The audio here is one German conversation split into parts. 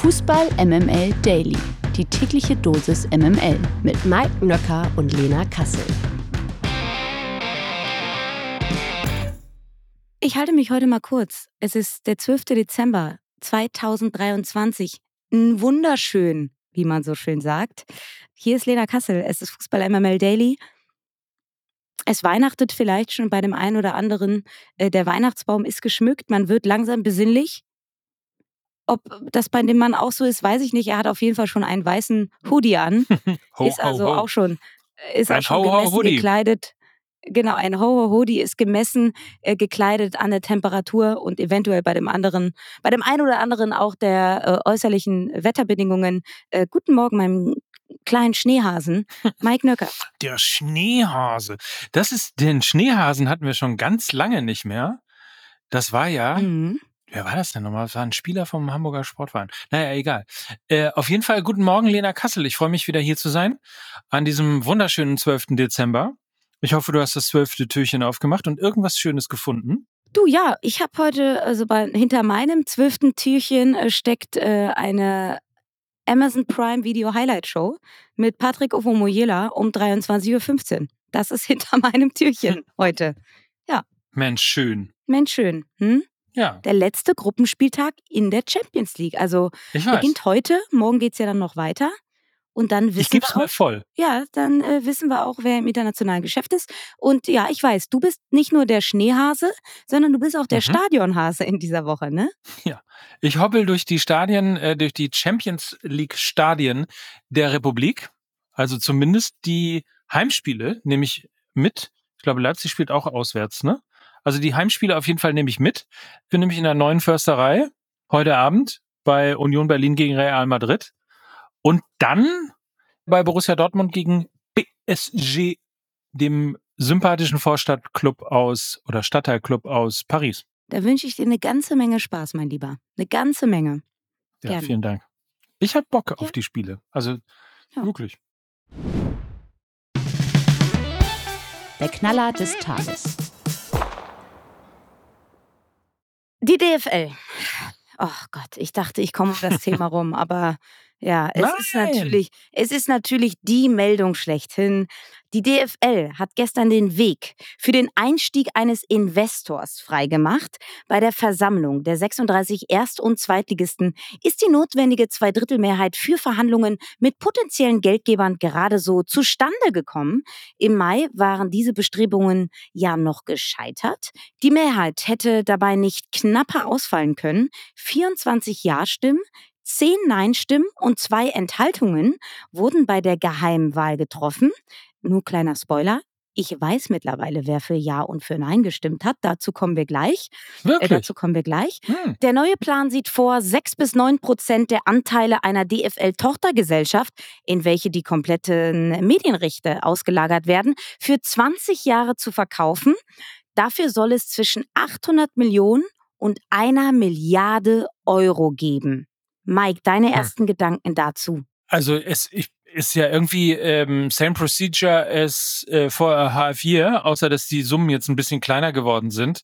Fußball MML Daily. Die tägliche Dosis MML mit Mike Nöcker und Lena Kassel. Ich halte mich heute mal kurz. Es ist der 12. Dezember 2023. Ein wunderschön, wie man so schön sagt. Hier ist Lena Kassel. Es ist Fußball MML Daily. Es weihnachtet vielleicht schon bei dem einen oder anderen. Äh, der Weihnachtsbaum ist geschmückt. Man wird langsam besinnlich. Ob das bei dem Mann auch so ist, weiß ich nicht. Er hat auf jeden Fall schon einen weißen Hoodie an. ho, ist also ho, ho. auch schon, ist Ein auch schon Ho, ho, gemessen gekleidet. Genau, ein Ho-Ho-Hoodie ist gemessen, äh, gekleidet an der Temperatur und eventuell bei dem anderen, bei dem einen oder anderen auch der äh, äußerlichen Wetterbedingungen. Äh, guten Morgen, meinem kleinen Schneehasen, Mike Nöcker. Der Schneehase. Das ist, den Schneehasen hatten wir schon ganz lange nicht mehr. Das war ja, Mhm. Wer war das denn nochmal? Das war ein Spieler vom Hamburger Sportverein. Naja, egal. Äh, auf jeden Fall guten Morgen, Lena Kassel. Ich freue mich wieder hier zu sein an diesem wunderschönen 12. Dezember. Ich hoffe, du hast das zwölfte Türchen aufgemacht und irgendwas Schönes gefunden. Du, ja, ich habe heute, also bei, hinter meinem zwölften Türchen äh, steckt äh, eine Amazon Prime Video Highlight Show mit Patrick Ovomoyela um 23.15 Uhr. Das ist hinter meinem Türchen heute. Mensch, schön. Mensch, schön. Hm? Ja, Der letzte Gruppenspieltag in der Champions League. Also ich beginnt heute, morgen geht's ja dann noch weiter. Und dann Ich wissen geb's wir mal auch, voll. ja, dann äh, wissen wir auch, wer im internationalen Geschäft ist. Und ja, ich weiß, du bist nicht nur der Schneehase, sondern du bist auch der Mhm. Stadionhase in dieser Woche, ne? Ich hoppel durch die Stadien, äh, durch die Champions League Stadien der Republik. Also zumindest die Heimspiele nehme ich mit. Ich glaube, Leipzig spielt auch auswärts, ne? Also die Heimspiele auf jeden Fall nehme ich mit. Ich bin nämlich in der neuen Försterei heute Abend bei Union Berlin gegen Real Madrid. Und dann bei Borussia Dortmund gegen PSG, dem sympathischen Vorstadtclub aus oder Stadtteilclub aus Paris. Da wünsche ich dir eine ganze Menge Spaß, mein Lieber. Eine ganze Menge. Ja, Gerne. vielen Dank. Ich habe Bock auf Ja. die Spiele. Also Ja. wirklich. Der Knaller des Tages. Die DFL. Oh Gott, ich dachte, ich komme um das Thema rum, aber ja, es ist Nein. natürlich, es ist natürlich die Meldung schlechthin. Die DFL hat gestern den Weg für den Einstieg eines Investors freigemacht. Bei der Versammlung der 36 Erst- und Zweitligisten ist die notwendige Zweidrittelmehrheit für Verhandlungen mit potenziellen Geldgebern gerade so zustande gekommen. Im Mai waren diese Bestrebungen ja noch gescheitert. Die Mehrheit hätte dabei nicht knapper ausfallen können. 24 Ja-Stimmen, 10 Nein-Stimmen und zwei Enthaltungen wurden bei der Geheimwahl getroffen. Nur kleiner Spoiler. Ich weiß mittlerweile, wer für Ja und für Nein gestimmt hat. Dazu kommen wir gleich. Äh, Wirklich? dazu kommen wir gleich. Hm. Der neue Plan sieht vor, sechs bis neun Prozent der Anteile einer DFL-Tochtergesellschaft, in welche die kompletten Medienrechte ausgelagert werden, für 20 Jahre zu verkaufen. Dafür soll es zwischen 800 Millionen und einer Milliarde Euro geben. Mike, deine Hm. ersten Gedanken dazu? Also es ich, ist ja irgendwie ähm, same procedure as äh, vor HF4, außer dass die Summen jetzt ein bisschen kleiner geworden sind,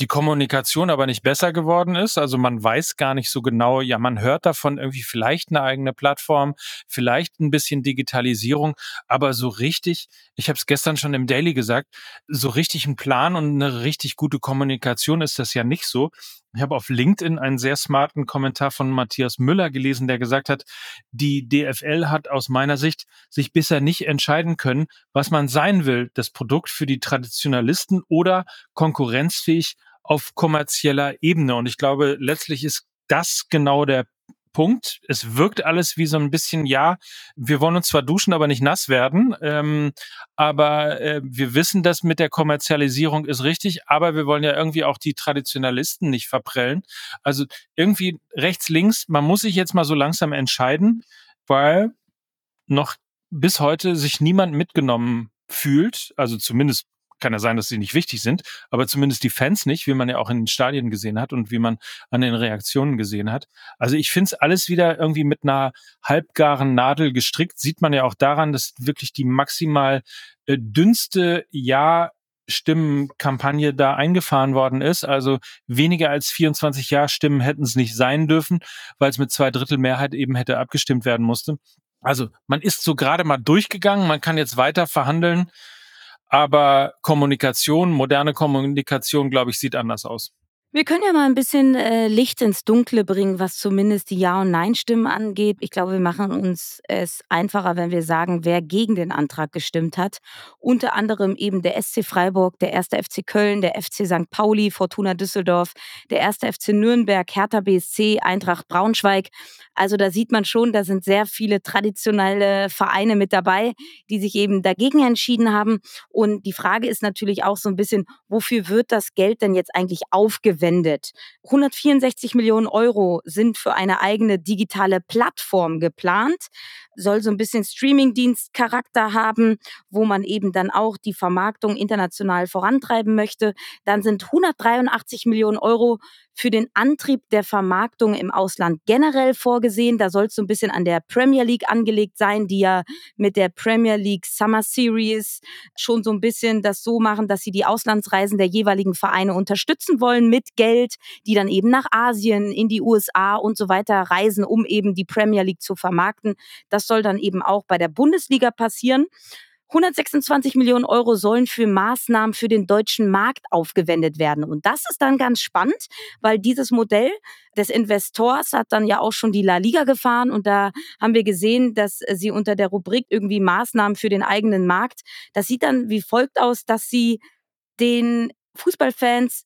die Kommunikation aber nicht besser geworden ist. Also man weiß gar nicht so genau, ja, man hört davon irgendwie vielleicht eine eigene Plattform, vielleicht ein bisschen Digitalisierung, aber so richtig, ich habe es gestern schon im Daily gesagt, so richtig ein Plan und eine richtig gute Kommunikation ist das ja nicht so. Ich habe auf LinkedIn einen sehr smarten Kommentar von Matthias Müller gelesen, der gesagt hat, die DFL hat aus meiner Sicht sich bisher nicht entscheiden können, was man sein will, das Produkt für die Traditionalisten oder konkurrenzfähig auf kommerzieller Ebene. Und ich glaube, letztlich ist das genau der Punkt. Es wirkt alles wie so ein bisschen, ja, wir wollen uns zwar duschen, aber nicht nass werden. Ähm, aber äh, wir wissen, das mit der Kommerzialisierung ist richtig, aber wir wollen ja irgendwie auch die Traditionalisten nicht verprellen. Also irgendwie rechts, links, man muss sich jetzt mal so langsam entscheiden, weil noch bis heute sich niemand mitgenommen fühlt, also zumindest kann ja sein, dass sie nicht wichtig sind, aber zumindest die Fans nicht, wie man ja auch in den Stadien gesehen hat und wie man an den Reaktionen gesehen hat. Also ich finde es alles wieder irgendwie mit einer halbgaren Nadel gestrickt. Sieht man ja auch daran, dass wirklich die maximal äh, dünnste Ja Stimmenkampagne da eingefahren worden ist. Also weniger als 24 Ja-Stimmen hätten es nicht sein dürfen, weil es mit zwei Drittel Mehrheit eben hätte abgestimmt werden musste. Also man ist so gerade mal durchgegangen, man kann jetzt weiter verhandeln, aber Kommunikation, moderne Kommunikation, glaube ich, sieht anders aus. Wir können ja mal ein bisschen äh, Licht ins Dunkle bringen, was zumindest die Ja- und Nein-Stimmen angeht. Ich glaube, wir machen uns es einfacher, wenn wir sagen, wer gegen den Antrag gestimmt hat. Unter anderem eben der SC Freiburg, der 1. FC Köln, der FC St. Pauli, Fortuna Düsseldorf, der 1. FC Nürnberg, Hertha BSC, Eintracht Braunschweig. Also da sieht man schon, da sind sehr viele traditionelle Vereine mit dabei, die sich eben dagegen entschieden haben. Und die Frage ist natürlich auch so ein bisschen, wofür wird das Geld denn jetzt eigentlich aufgewendet? Verwendet. 164 Millionen Euro sind für eine eigene digitale Plattform geplant, soll so ein bisschen Streamingdienstcharakter haben, wo man eben dann auch die Vermarktung international vorantreiben möchte. Dann sind 183 Millionen Euro für den Antrieb der Vermarktung im Ausland generell vorgesehen. Da soll es so ein bisschen an der Premier League angelegt sein, die ja mit der Premier League Summer Series schon so ein bisschen das so machen, dass sie die Auslandsreisen der jeweiligen Vereine unterstützen wollen mit Geld, die dann eben nach Asien, in die USA und so weiter reisen, um eben die Premier League zu vermarkten. Das soll dann eben auch bei der Bundesliga passieren. 126 Millionen Euro sollen für Maßnahmen für den deutschen Markt aufgewendet werden. Und das ist dann ganz spannend, weil dieses Modell des Investors hat dann ja auch schon die La Liga gefahren und da haben wir gesehen, dass sie unter der Rubrik irgendwie Maßnahmen für den eigenen Markt, das sieht dann wie folgt aus, dass sie den Fußballfans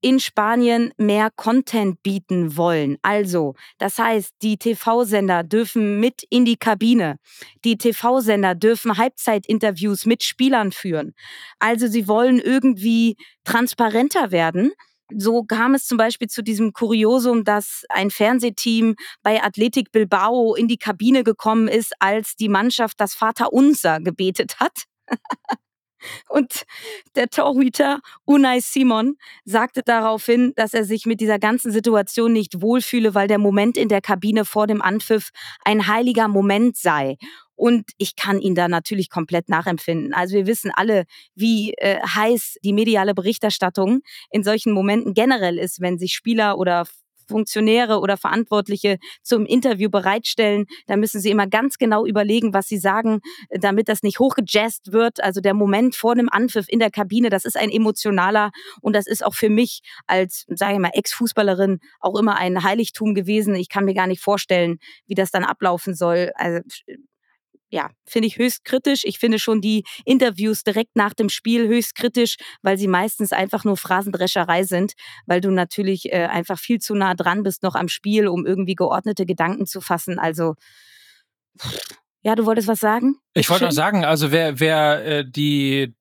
in Spanien mehr Content bieten wollen. Also, das heißt, die TV-Sender dürfen mit in die Kabine. Die TV-Sender dürfen Halbzeitinterviews mit Spielern führen. Also, sie wollen irgendwie transparenter werden. So kam es zum Beispiel zu diesem Kuriosum, dass ein Fernsehteam bei Athletic Bilbao in die Kabine gekommen ist, als die Mannschaft das Vaterunser gebetet hat. Und der Torhüter Unai Simon sagte daraufhin, dass er sich mit dieser ganzen Situation nicht wohlfühle, weil der Moment in der Kabine vor dem Anpfiff ein heiliger Moment sei. Und ich kann ihn da natürlich komplett nachempfinden. Also wir wissen alle, wie äh, heiß die mediale Berichterstattung in solchen Momenten generell ist, wenn sich Spieler oder Funktionäre oder Verantwortliche zum Interview bereitstellen. Da müssen sie immer ganz genau überlegen, was sie sagen, damit das nicht hochgejazzt wird. Also der Moment vor dem Anpfiff in der Kabine, das ist ein emotionaler und das ist auch für mich als, sage ich mal, Ex-Fußballerin auch immer ein Heiligtum gewesen. Ich kann mir gar nicht vorstellen, wie das dann ablaufen soll. Also ja, finde ich höchst kritisch. Ich finde schon die Interviews direkt nach dem Spiel höchst kritisch, weil sie meistens einfach nur Phrasendrescherei sind, weil du natürlich äh, einfach viel zu nah dran bist noch am Spiel, um irgendwie geordnete Gedanken zu fassen. Also ja, du wolltest was sagen? Ich wollte noch sagen, also wer, wer äh, die,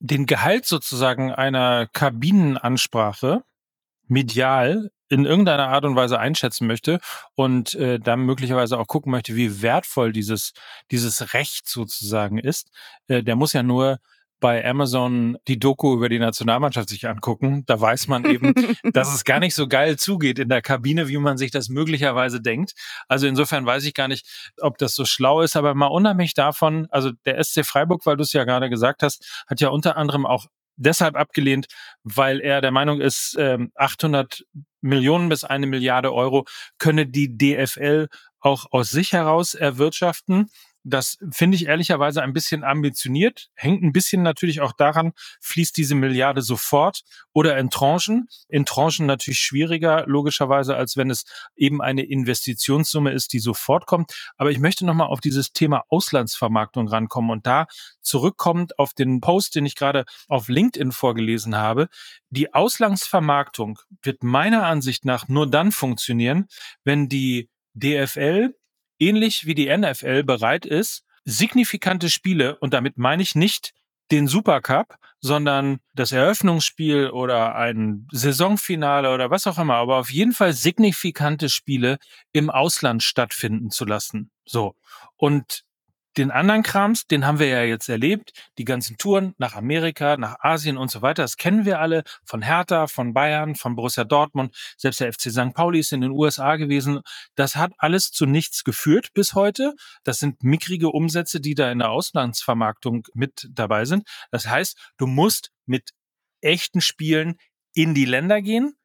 den Gehalt sozusagen einer Kabinenansprache medial in irgendeiner Art und Weise einschätzen möchte und äh, dann möglicherweise auch gucken möchte, wie wertvoll dieses, dieses Recht sozusagen ist, äh, der muss ja nur bei Amazon die Doku über die Nationalmannschaft sich angucken. Da weiß man eben, dass es gar nicht so geil zugeht in der Kabine, wie man sich das möglicherweise denkt. Also insofern weiß ich gar nicht, ob das so schlau ist, aber mal unabhängig davon, also der SC Freiburg, weil du es ja gerade gesagt hast, hat ja unter anderem auch deshalb abgelehnt, weil er der Meinung ist, 800 ähm, Millionen bis eine Milliarde Euro könne die DFL auch aus sich heraus erwirtschaften. Das finde ich ehrlicherweise ein bisschen ambitioniert. Hängt ein bisschen natürlich auch daran, fließt diese Milliarde sofort oder in Tranchen. In Tranchen natürlich schwieriger, logischerweise, als wenn es eben eine Investitionssumme ist, die sofort kommt. Aber ich möchte nochmal auf dieses Thema Auslandsvermarktung rankommen und da zurückkommend auf den Post, den ich gerade auf LinkedIn vorgelesen habe. Die Auslandsvermarktung wird meiner Ansicht nach nur dann funktionieren, wenn die DFL ähnlich wie die NFL bereit ist, signifikante Spiele, und damit meine ich nicht den Supercup, sondern das Eröffnungsspiel oder ein Saisonfinale oder was auch immer, aber auf jeden Fall signifikante Spiele im Ausland stattfinden zu lassen. So. Und den anderen Krams, den haben wir ja jetzt erlebt. Die ganzen Touren nach Amerika, nach Asien und so weiter. Das kennen wir alle von Hertha, von Bayern, von Borussia Dortmund. Selbst der FC St. Pauli ist in den USA gewesen. Das hat alles zu nichts geführt bis heute. Das sind mickrige Umsätze, die da in der Auslandsvermarktung mit dabei sind. Das heißt, du musst mit echten Spielen in die Länder gehen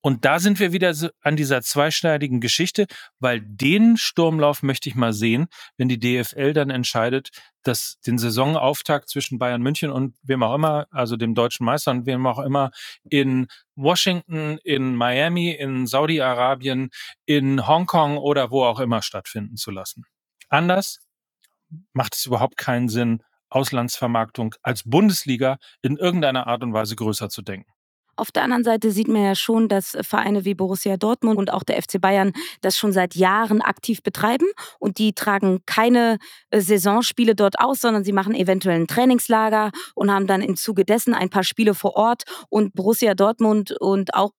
und da sind wir wieder an dieser zweischneidigen Geschichte, weil den Sturmlauf möchte ich mal sehen, wenn die DFL dann entscheidet, dass den Saisonauftakt zwischen Bayern München und wem auch immer, also dem deutschen Meister und wem auch immer in Washington, in Miami, in Saudi-Arabien, in Hongkong oder wo auch immer stattfinden zu lassen. Anders macht es überhaupt keinen Sinn, Auslandsvermarktung als Bundesliga in irgendeiner Art und Weise größer zu denken. Auf der anderen Seite sieht man ja schon, dass Vereine wie Borussia Dortmund und auch der FC Bayern das schon seit Jahren aktiv betreiben und die tragen keine äh, Saisonspiele dort aus, sondern sie machen eventuell ein Trainingslager und haben dann im Zuge dessen ein paar Spiele vor Ort und Borussia Dortmund und auch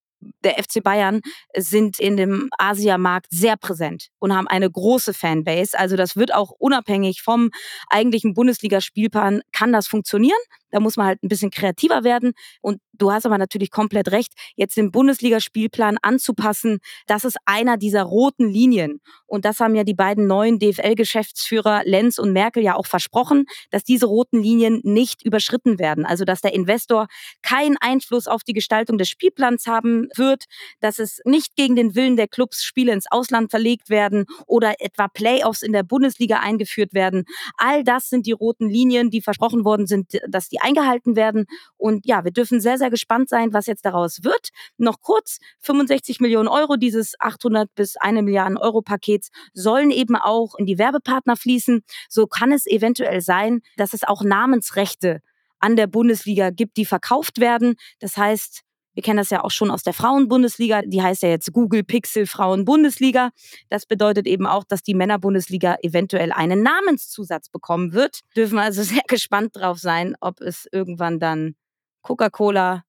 der FC Bayern sind in dem Asiamarkt sehr präsent und haben eine große Fanbase. Also das wird auch unabhängig vom eigentlichen Bundesligaspielplan kann das funktionieren. Da muss man halt ein bisschen kreativer werden. Und du hast aber natürlich komplett recht, jetzt den Bundesligaspielplan anzupassen, das ist einer dieser roten Linien. Und das haben ja die beiden neuen DFL-Geschäftsführer Lenz und Merkel ja auch versprochen, dass diese roten Linien nicht überschritten werden. Also dass der Investor keinen Einfluss auf die Gestaltung des Spielplans haben wird, dass es nicht gegen den Willen der Clubs Spiele ins Ausland verlegt werden oder etwa Playoffs in der Bundesliga eingeführt werden. All das sind die roten Linien, die versprochen worden sind, dass die eingehalten werden. Und ja, wir dürfen sehr, sehr gespannt sein, was jetzt daraus wird. Noch kurz, 65 Millionen Euro dieses 800 bis 1 Milliarden Euro Pakets sollen eben auch in die Werbepartner fließen. So kann es eventuell sein, dass es auch Namensrechte an der Bundesliga gibt, die verkauft werden. Das heißt, wir kennen das ja auch schon aus der Frauenbundesliga. Die heißt ja jetzt Google Pixel Frauenbundesliga. Das bedeutet eben auch, dass die Männerbundesliga eventuell einen Namenszusatz bekommen wird. Dürfen wir also sehr gespannt drauf sein, ob es irgendwann dann Coca-Cola,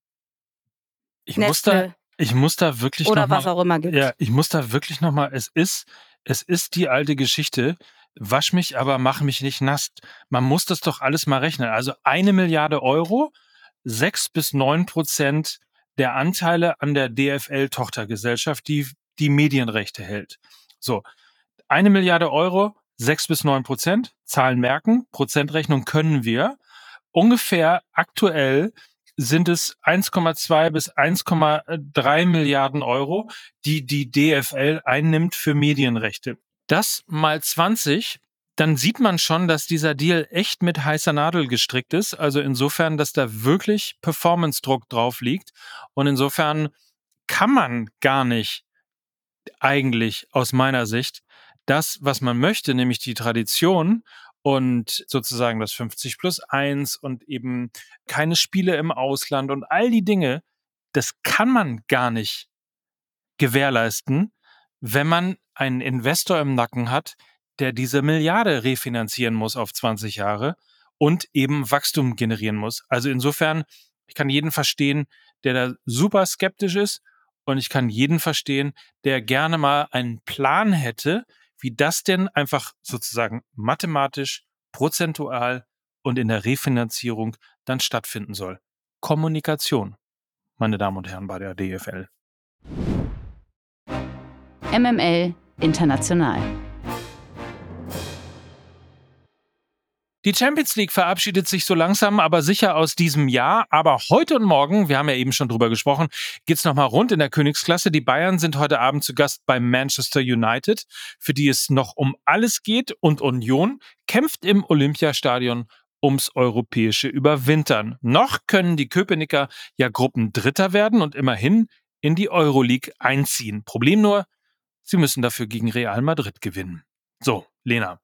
ich muss da, ich muss da wirklich oder noch was mal, auch immer gibt. Ja, ich muss da wirklich noch mal. Es ist, es ist die alte Geschichte. Wasch mich, aber mach mich nicht nass. Man muss das doch alles mal rechnen. Also eine Milliarde Euro, sechs bis neun Prozent der Anteile an der DFL-Tochtergesellschaft, die die Medienrechte hält. So, eine Milliarde Euro, sechs bis neun Prozent, Zahlen merken, Prozentrechnung können wir. Ungefähr aktuell sind es 1,2 bis 1,3 Milliarden Euro, die die DFL einnimmt für Medienrechte. Das mal 20 dann sieht man schon, dass dieser Deal echt mit heißer Nadel gestrickt ist. Also insofern, dass da wirklich Performance-Druck drauf liegt. Und insofern kann man gar nicht eigentlich aus meiner Sicht das, was man möchte, nämlich die Tradition und sozusagen das 50 plus 1 und eben keine Spiele im Ausland und all die Dinge, das kann man gar nicht gewährleisten, wenn man einen Investor im Nacken hat, der diese Milliarde refinanzieren muss auf 20 Jahre und eben Wachstum generieren muss. Also insofern, ich kann jeden verstehen, der da super skeptisch ist und ich kann jeden verstehen, der gerne mal einen Plan hätte, wie das denn einfach sozusagen mathematisch, prozentual und in der Refinanzierung dann stattfinden soll. Kommunikation, meine Damen und Herren bei der DFL. MML International. Die Champions League verabschiedet sich so langsam, aber sicher aus diesem Jahr. Aber heute und morgen, wir haben ja eben schon drüber gesprochen, geht's nochmal rund in der Königsklasse. Die Bayern sind heute Abend zu Gast bei Manchester United, für die es noch um alles geht. Und Union kämpft im Olympiastadion ums europäische Überwintern. Noch können die Köpenicker ja Gruppendritter werden und immerhin in die Euroleague einziehen. Problem nur, sie müssen dafür gegen Real Madrid gewinnen. So, Lena.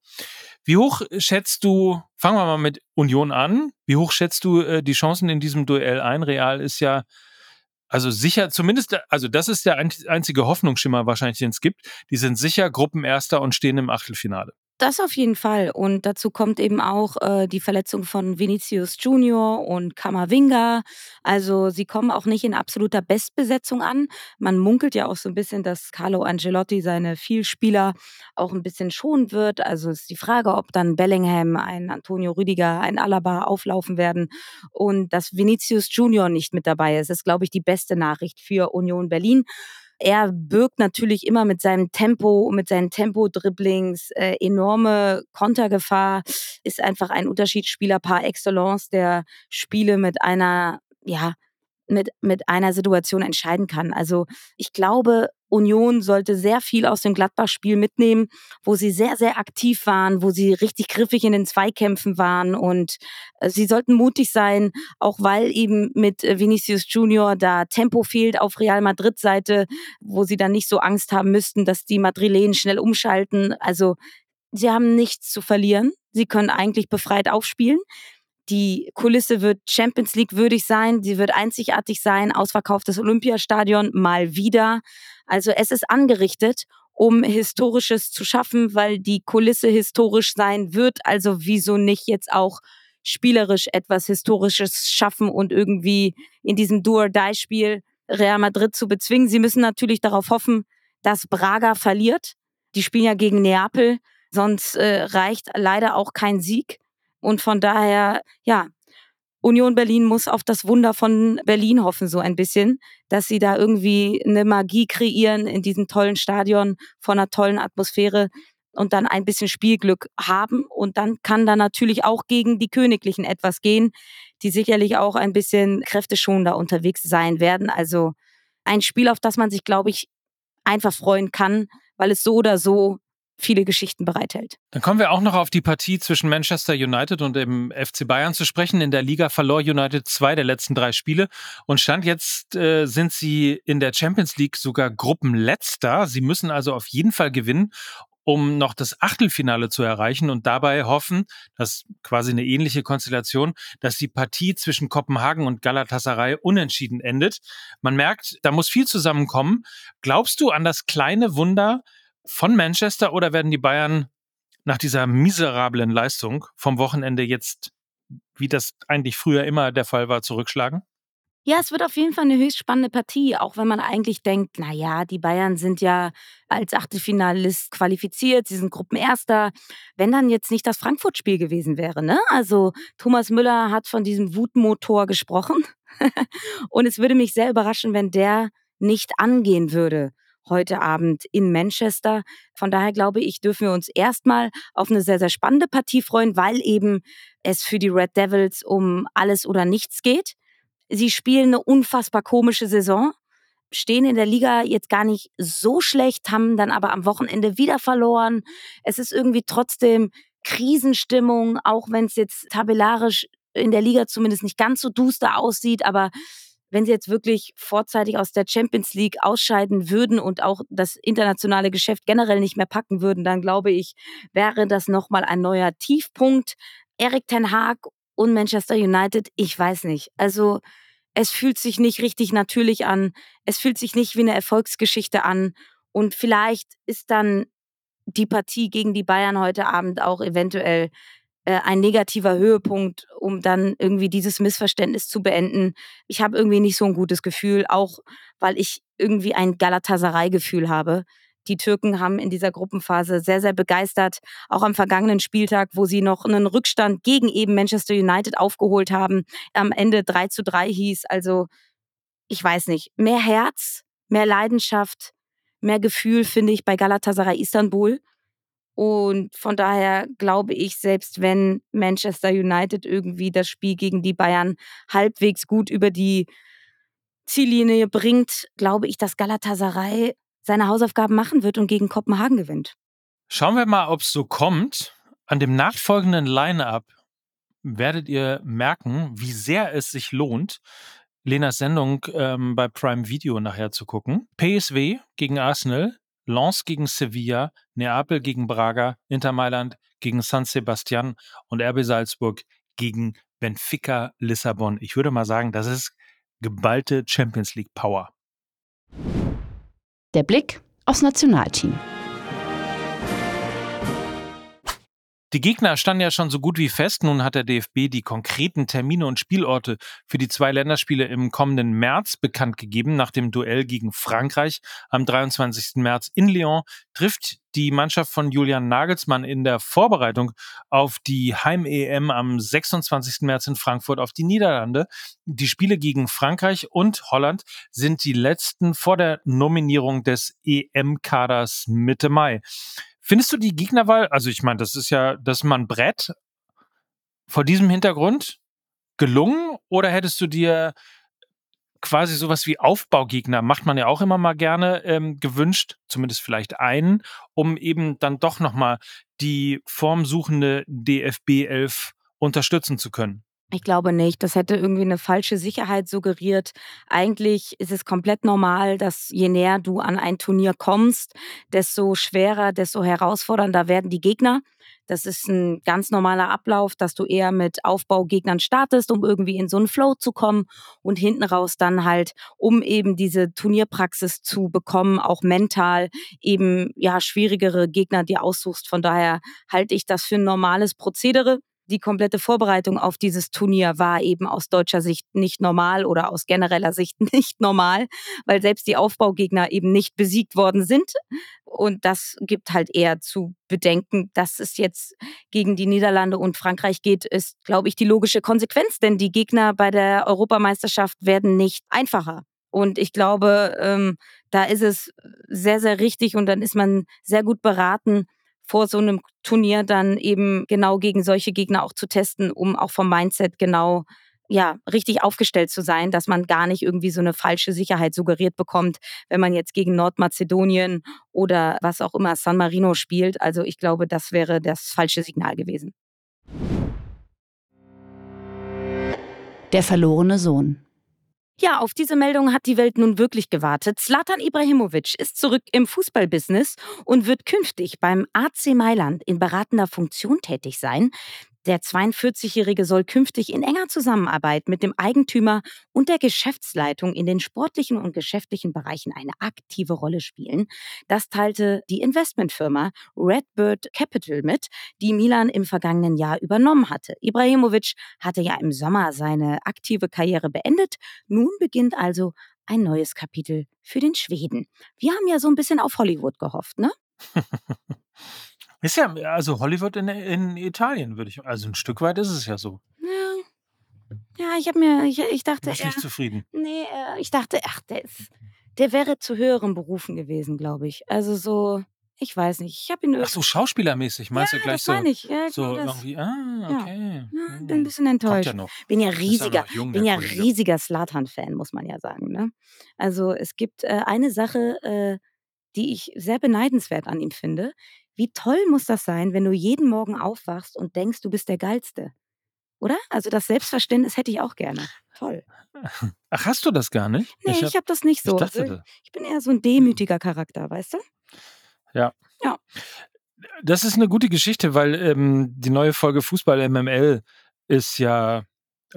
Wie hoch schätzt du, fangen wir mal mit Union an, wie hoch schätzt du äh, die Chancen in diesem Duell ein? Real ist ja, also sicher, zumindest, also das ist der einzige Hoffnungsschimmer wahrscheinlich, den es gibt. Die sind sicher Gruppenerster und stehen im Achtelfinale. Das auf jeden Fall. Und dazu kommt eben auch äh, die Verletzung von Vinicius Junior und Kamavinga. Also sie kommen auch nicht in absoluter Bestbesetzung an. Man munkelt ja auch so ein bisschen, dass Carlo Angelotti seine Vielspieler auch ein bisschen schonen wird. Also ist die Frage, ob dann Bellingham, ein Antonio Rüdiger, ein Alaba auflaufen werden. Und dass Vinicius Junior nicht mit dabei ist, ist, glaube ich, die beste Nachricht für Union Berlin. Er birgt natürlich immer mit seinem Tempo, mit seinen Tempo-Dribblings äh, enorme Kontergefahr, ist einfach ein Unterschiedsspieler par excellence, der Spiele mit einer, ja, mit, mit einer Situation entscheiden kann. Also ich glaube, Union sollte sehr viel aus dem Gladbach-Spiel mitnehmen, wo sie sehr, sehr aktiv waren, wo sie richtig griffig in den Zweikämpfen waren und äh, sie sollten mutig sein, auch weil eben mit äh, Vinicius Junior da Tempo fehlt auf Real Madrid-Seite, wo sie dann nicht so Angst haben müssten, dass die Madrilen schnell umschalten. Also sie haben nichts zu verlieren. Sie können eigentlich befreit aufspielen. Die Kulisse wird Champions League würdig sein, sie wird einzigartig sein, ausverkauftes Olympiastadion mal wieder. Also es ist angerichtet, um Historisches zu schaffen, weil die Kulisse historisch sein wird. Also wieso nicht jetzt auch spielerisch etwas Historisches schaffen und irgendwie in diesem Do-or-Die-Spiel Real Madrid zu bezwingen. Sie müssen natürlich darauf hoffen, dass Braga verliert. Die spielen ja gegen Neapel, sonst äh, reicht leider auch kein Sieg. Und von daher, ja, Union Berlin muss auf das Wunder von Berlin hoffen, so ein bisschen, dass sie da irgendwie eine Magie kreieren in diesem tollen Stadion von einer tollen Atmosphäre und dann ein bisschen Spielglück haben. Und dann kann da natürlich auch gegen die Königlichen etwas gehen, die sicherlich auch ein bisschen kräfteschonender unterwegs sein werden. Also ein Spiel, auf das man sich, glaube ich, einfach freuen kann, weil es so oder so viele Geschichten bereithält. Dann kommen wir auch noch auf die Partie zwischen Manchester United und dem FC Bayern zu sprechen. In der Liga verlor United zwei der letzten drei Spiele und stand jetzt äh, sind sie in der Champions League sogar Gruppenletzter. Sie müssen also auf jeden Fall gewinnen, um noch das Achtelfinale zu erreichen und dabei hoffen, dass quasi eine ähnliche Konstellation, dass die Partie zwischen Kopenhagen und Galatasaray unentschieden endet. Man merkt, da muss viel zusammenkommen. Glaubst du an das kleine Wunder, von Manchester oder werden die Bayern nach dieser miserablen Leistung vom Wochenende jetzt, wie das eigentlich früher immer der Fall war, zurückschlagen? Ja, es wird auf jeden Fall eine höchst spannende Partie, auch wenn man eigentlich denkt, na ja, die Bayern sind ja als Achtelfinalist qualifiziert, sie sind Gruppenerster. Wenn dann jetzt nicht das Frankfurt-Spiel gewesen wäre, ne? Also Thomas Müller hat von diesem Wutmotor gesprochen und es würde mich sehr überraschen, wenn der nicht angehen würde heute Abend in Manchester. Von daher glaube ich, dürfen wir uns erstmal auf eine sehr, sehr spannende Partie freuen, weil eben es für die Red Devils um alles oder nichts geht. Sie spielen eine unfassbar komische Saison, stehen in der Liga jetzt gar nicht so schlecht, haben dann aber am Wochenende wieder verloren. Es ist irgendwie trotzdem Krisenstimmung, auch wenn es jetzt tabellarisch in der Liga zumindest nicht ganz so duster aussieht, aber wenn sie jetzt wirklich vorzeitig aus der Champions League ausscheiden würden und auch das internationale Geschäft generell nicht mehr packen würden, dann glaube ich, wäre das nochmal ein neuer Tiefpunkt. Erik Ten Haag und Manchester United, ich weiß nicht. Also es fühlt sich nicht richtig natürlich an. Es fühlt sich nicht wie eine Erfolgsgeschichte an. Und vielleicht ist dann die Partie gegen die Bayern heute Abend auch eventuell ein negativer Höhepunkt, um dann irgendwie dieses Missverständnis zu beenden. Ich habe irgendwie nicht so ein gutes Gefühl, auch weil ich irgendwie ein Galatasaray-Gefühl habe. Die Türken haben in dieser Gruppenphase sehr, sehr begeistert, auch am vergangenen Spieltag, wo sie noch einen Rückstand gegen eben Manchester United aufgeholt haben, am Ende 3 zu 3 hieß. Also, ich weiß nicht, mehr Herz, mehr Leidenschaft, mehr Gefühl finde ich bei Galatasaray Istanbul. Und von daher glaube ich, selbst wenn Manchester United irgendwie das Spiel gegen die Bayern halbwegs gut über die Ziellinie bringt, glaube ich, dass Galatasaray seine Hausaufgaben machen wird und gegen Kopenhagen gewinnt. Schauen wir mal, ob es so kommt. An dem nachfolgenden Line-up werdet ihr merken, wie sehr es sich lohnt, Lenas Sendung ähm, bei Prime Video nachher zu gucken. PSW gegen Arsenal, Lens gegen Sevilla, Neapel gegen Braga, Inter Mailand gegen San Sebastian und RB Salzburg gegen Benfica Lissabon. Ich würde mal sagen, das ist geballte Champions League Power. Der Blick aufs Nationalteam. Die Gegner standen ja schon so gut wie fest. Nun hat der DFB die konkreten Termine und Spielorte für die zwei Länderspiele im kommenden März bekannt gegeben. Nach dem Duell gegen Frankreich am 23. März in Lyon trifft die Mannschaft von Julian Nagelsmann in der Vorbereitung auf die Heim-EM am 26. März in Frankfurt auf die Niederlande. Die Spiele gegen Frankreich und Holland sind die letzten vor der Nominierung des EM-Kaders Mitte Mai. Findest du die Gegnerwahl, also ich meine, das ist ja, das ist mal ein Brett, vor diesem Hintergrund gelungen oder hättest du dir quasi sowas wie Aufbaugegner, macht man ja auch immer mal gerne, ähm, gewünscht, zumindest vielleicht einen, um eben dann doch nochmal die formsuchende DFB 11 unterstützen zu können? Ich glaube nicht. Das hätte irgendwie eine falsche Sicherheit suggeriert. Eigentlich ist es komplett normal, dass je näher du an ein Turnier kommst, desto schwerer, desto herausfordernder werden die Gegner. Das ist ein ganz normaler Ablauf, dass du eher mit Aufbaugegnern startest, um irgendwie in so einen Flow zu kommen und hinten raus dann halt, um eben diese Turnierpraxis zu bekommen, auch mental eben ja schwierigere Gegner dir aussuchst. Von daher halte ich das für ein normales Prozedere die komplette Vorbereitung auf dieses Turnier war eben aus deutscher Sicht nicht normal oder aus genereller Sicht nicht normal, weil selbst die Aufbaugegner eben nicht besiegt worden sind. Und das gibt halt eher zu bedenken, dass es jetzt gegen die Niederlande und Frankreich geht, ist, glaube ich, die logische Konsequenz, denn die Gegner bei der Europameisterschaft werden nicht einfacher. Und ich glaube, ähm, da ist es sehr, sehr richtig und dann ist man sehr gut beraten, vor so einem Turnier dann eben genau gegen solche Gegner auch zu testen, um auch vom Mindset genau ja, richtig aufgestellt zu sein, dass man gar nicht irgendwie so eine falsche Sicherheit suggeriert bekommt, wenn man jetzt gegen Nordmazedonien oder was auch immer San Marino spielt. Also ich glaube, das wäre das falsche Signal gewesen. Der verlorene Sohn. Ja, auf diese Meldung hat die Welt nun wirklich gewartet. Zlatan Ibrahimovic ist zurück im Fußballbusiness und wird künftig beim AC Mailand in beratender Funktion tätig sein. Der 42-Jährige soll künftig in enger Zusammenarbeit mit dem Eigentümer und der Geschäftsleitung in den sportlichen und geschäftlichen Bereichen eine aktive Rolle spielen. Das teilte die Investmentfirma Redbird Capital mit, die Milan im vergangenen Jahr übernommen hatte. Ibrahimovic hatte ja im Sommer seine aktive Karriere beendet. Nun beginnt also ein neues Kapitel für den Schweden. Wir haben ja so ein bisschen auf Hollywood gehofft, ne? Ist ja, also Hollywood in, in Italien, würde ich. Also ein Stück weit ist es ja so. Ja, ja ich habe mir, ich, ich dachte. Du bist nicht zufrieden. Nee, äh, ich dachte, ach, der ist, der wäre zu höheren Berufen gewesen, glaube ich. Also so, ich weiß nicht. Ich habe ihn Ach so, schauspielermäßig, meinst ja, du gleich das so? meine ich. Ja, so das. irgendwie, ah, okay. Ja, bin ein bisschen enttäuscht. Ja noch. Bin ja riesiger, noch jung, bin ja Kollege. riesiger Slatan-Fan, muss man ja sagen. Ne? Also es gibt äh, eine Sache, äh, die ich sehr beneidenswert an ihm finde. Wie toll muss das sein, wenn du jeden Morgen aufwachst und denkst, du bist der Geilste? Oder? Also das Selbstverständnis hätte ich auch gerne. Toll. Ach, hast du das gar nicht? Nee, ich hab- habe hab das nicht ich so. dachte Also, ich bin eher so ein demütiger Charakter, weißt du? Ja. Ja. Das ist eine gute Geschichte, weil ähm, die neue Folge Fußball MML ist ja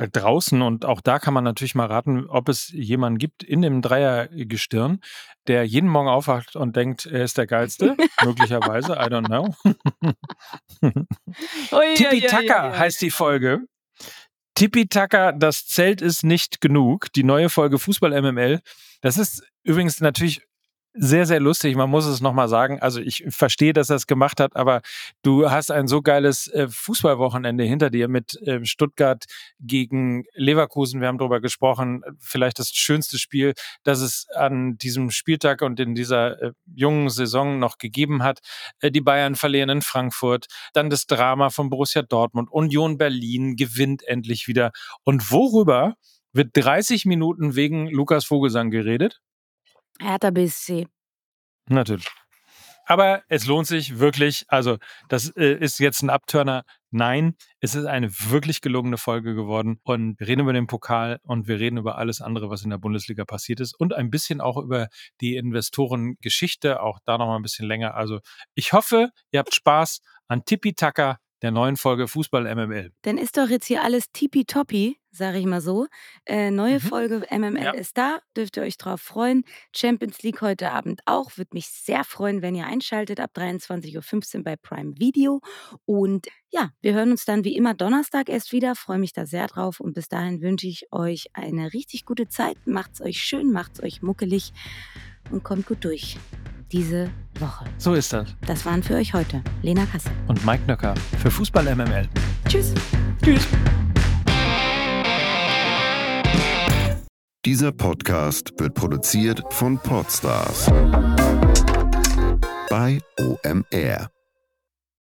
draußen und auch da kann man natürlich mal raten, ob es jemanden gibt in dem Dreiergestirn, der jeden Morgen aufwacht und denkt, er ist der Geilste. Möglicherweise, I don't know. Tippi Taka heißt die Folge. Tippi Taka, das Zelt ist nicht genug. Die neue Folge Fußball MML. Das ist übrigens natürlich sehr, sehr lustig. Man muss es nochmal sagen. Also ich verstehe, dass er es gemacht hat, aber du hast ein so geiles äh, Fußballwochenende hinter dir mit ähm, Stuttgart gegen Leverkusen. Wir haben darüber gesprochen. Vielleicht das schönste Spiel, das es an diesem Spieltag und in dieser äh, jungen Saison noch gegeben hat. Äh, die Bayern verlieren in Frankfurt. Dann das Drama von Borussia Dortmund. Union Berlin gewinnt endlich wieder. Und worüber wird 30 Minuten wegen Lukas Vogelsang geredet? Hertha BSC. Natürlich. Aber es lohnt sich wirklich. Also, das äh, ist jetzt ein Abturner. Nein, es ist eine wirklich gelungene Folge geworden. Und wir reden über den Pokal und wir reden über alles andere, was in der Bundesliga passiert ist. Und ein bisschen auch über die Investorengeschichte. Auch da nochmal ein bisschen länger. Also, ich hoffe, ihr habt Spaß an Taka, der neuen Folge Fußball MML. Dann ist doch jetzt hier alles tippitoppi, sage ich mal so. Äh, neue mhm. Folge MML ja. ist da, dürft ihr euch drauf freuen. Champions League heute Abend auch. Würde mich sehr freuen, wenn ihr einschaltet ab 23.15 Uhr bei Prime Video. Und ja, wir hören uns dann wie immer Donnerstag erst wieder. Freue mich da sehr drauf. Und bis dahin wünsche ich euch eine richtig gute Zeit. Macht's euch schön, macht's euch muckelig und kommt gut durch diese Woche. So ist das. Das waren für euch heute Lena Kassel und Mike Nöcker für Fußball MML. Tschüss. Tschüss. Dieser Podcast wird produziert von Podstars bei OMR.